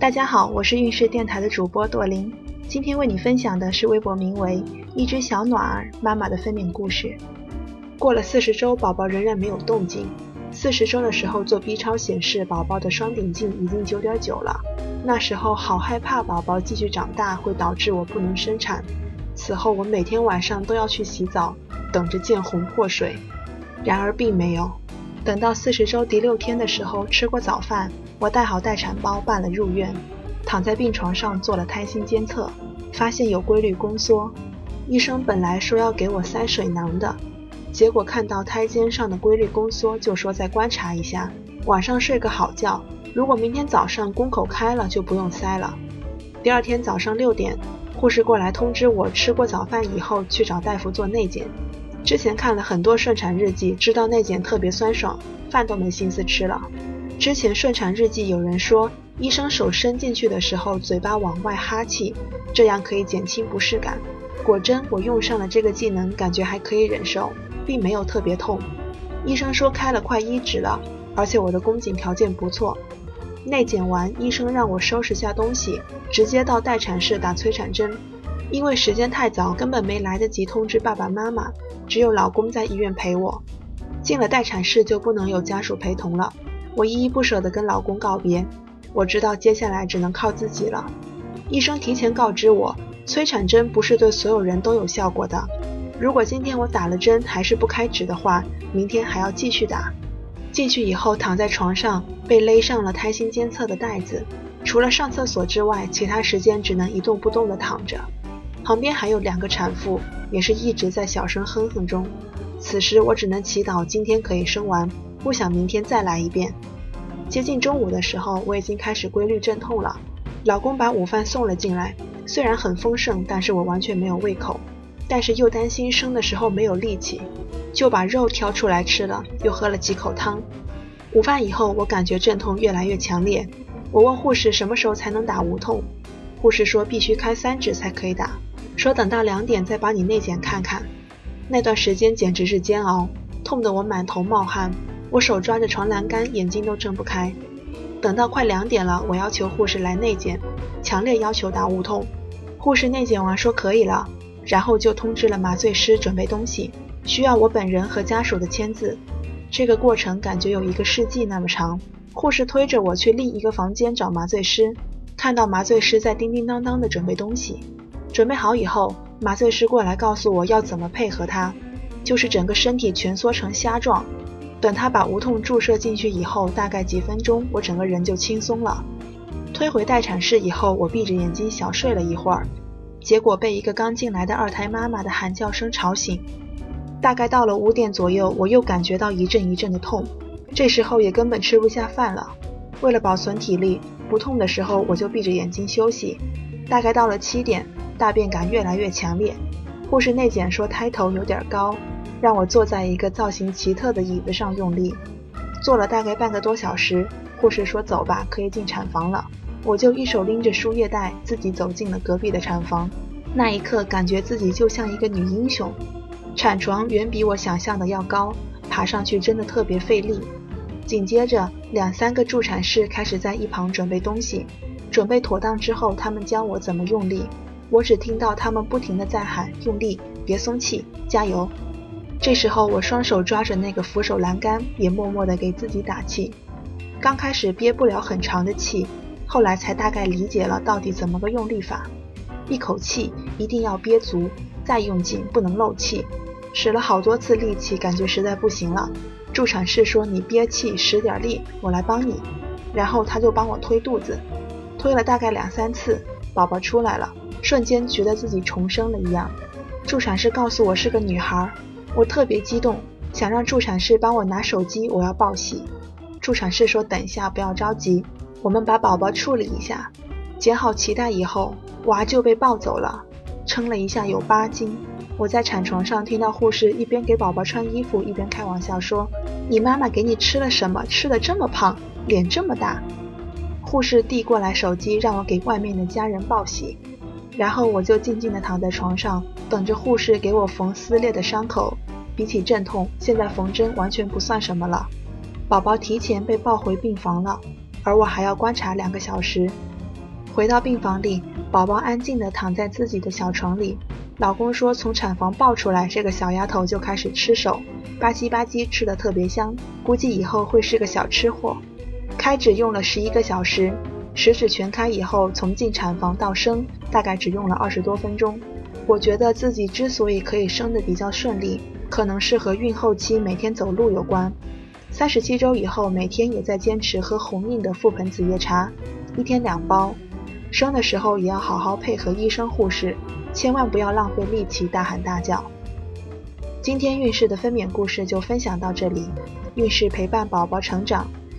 大家好，我是运势电台的主播朵琳，今天为你分享的是微博名为“一只小暖儿妈妈”的分娩故事。过了四十周，宝宝仍然没有动静。四十周的时候做 B 超显示，宝宝的双顶径已经九点九了。那时候好害怕宝宝继续长大会导致我不能生产。此后我每天晚上都要去洗澡，等着见红破水。然而并没有。等到四十周第六天的时候，吃过早饭，我带好待产包办了入院，躺在病床上做了胎心监测，发现有规律宫缩。医生本来说要给我塞水囊的。结果看到胎尖上的规律宫缩，就说再观察一下，晚上睡个好觉。如果明天早上宫口开了，就不用塞了。第二天早上六点，护士过来通知我，吃过早饭以后去找大夫做内检。之前看了很多顺产日记，知道内检特别酸爽，饭都没心思吃了。之前顺产日记有人说，医生手伸进去的时候，嘴巴往外哈气，这样可以减轻不适感。果真，我用上了这个技能，感觉还可以忍受。并没有特别痛，医生说开了快一指了，而且我的宫颈条件不错。内检完，医生让我收拾下东西，直接到待产室打催产针。因为时间太早，根本没来得及通知爸爸妈妈，只有老公在医院陪我。进了待产室就不能有家属陪同了，我依依不舍地跟老公告别。我知道接下来只能靠自己了。医生提前告知我，催产针不是对所有人都有效果的。如果今天我打了针还是不开指的话，明天还要继续打。进去以后躺在床上，被勒上了胎心监测的带子，除了上厕所之外，其他时间只能一动不动地躺着。旁边还有两个产妇，也是一直在小声哼哼中。此时我只能祈祷今天可以生完，不想明天再来一遍。接近中午的时候，我已经开始规律阵痛了。老公把午饭送了进来，虽然很丰盛，但是我完全没有胃口。但是又担心生的时候没有力气，就把肉挑出来吃了，又喝了几口汤。午饭以后，我感觉阵痛越来越强烈。我问护士什么时候才能打无痛，护士说必须开三指才可以打，说等到两点再把你内检看看。那段时间简直是煎熬，痛得我满头冒汗，我手抓着床栏杆，眼睛都睁不开。等到快两点了，我要求护士来内检，强烈要求打无痛。护士内检完说可以了。然后就通知了麻醉师准备东西，需要我本人和家属的签字。这个过程感觉有一个世纪那么长。护士推着我去另一个房间找麻醉师，看到麻醉师在叮叮当当的准备东西。准备好以后，麻醉师过来告诉我要怎么配合他，就是整个身体蜷缩成虾状。等他把无痛注射进去以后，大概几分钟，我整个人就轻松了。推回待产室以后，我闭着眼睛小睡了一会儿。结果被一个刚进来的二胎妈妈的喊叫声吵醒。大概到了五点左右，我又感觉到一阵一阵的痛，这时候也根本吃不下饭了。为了保存体力，不痛的时候我就闭着眼睛休息。大概到了七点，大便感越来越强烈。护士内检说胎头有点高，让我坐在一个造型奇特的椅子上用力。坐了大概半个多小时，护士说走吧，可以进产房了。我就一手拎着输液袋，自己走进了隔壁的产房。那一刻，感觉自己就像一个女英雄。产床远比我想象的要高，爬上去真的特别费力。紧接着，两三个助产士开始在一旁准备东西。准备妥当之后，他们教我怎么用力。我只听到他们不停地在喊：“用力，别松气，加油！”这时候，我双手抓着那个扶手栏杆，也默默地给自己打气。刚开始憋不了很长的气。后来才大概理解了到底怎么个用力法，一口气一定要憋足，再用劲，不能漏气。使了好多次力气，感觉实在不行了。助产士说：“你憋气，使点力，我来帮你。”然后他就帮我推肚子，推了大概两三次，宝宝出来了，瞬间觉得自己重生了一样。助产士告诉我是个女孩，我特别激动，想让助产士帮我拿手机，我要报喜。助产士说：“等一下，不要着急。”我们把宝宝处理一下，剪好脐带以后，娃就被抱走了。称了一下，有八斤。我在产床上听到护士一边给宝宝穿衣服，一边开玩笑说：“你妈妈给你吃了什么？吃的这么胖，脸这么大。”护士递过来手机，让我给外面的家人报喜。然后我就静静地躺在床上，等着护士给我缝撕裂的伤口。比起阵痛，现在缝针完全不算什么了。宝宝提前被抱回病房了。而我还要观察两个小时，回到病房里，宝宝安静地躺在自己的小床里。老公说，从产房抱出来，这个小丫头就开始吃手，吧唧吧唧吃的特别香，估计以后会是个小吃货。开指用了十一个小时，十指全开以后，从进产房到生，大概只用了二十多分钟。我觉得自己之所以可以生得比较顺利，可能是和孕后期每天走路有关。三十七周以后，每天也在坚持喝红印的覆盆子叶茶，一天两包。生的时候也要好好配合医生护士，千万不要浪费力气大喊大叫。今天孕氏的分娩故事就分享到这里，孕氏陪伴宝宝成长，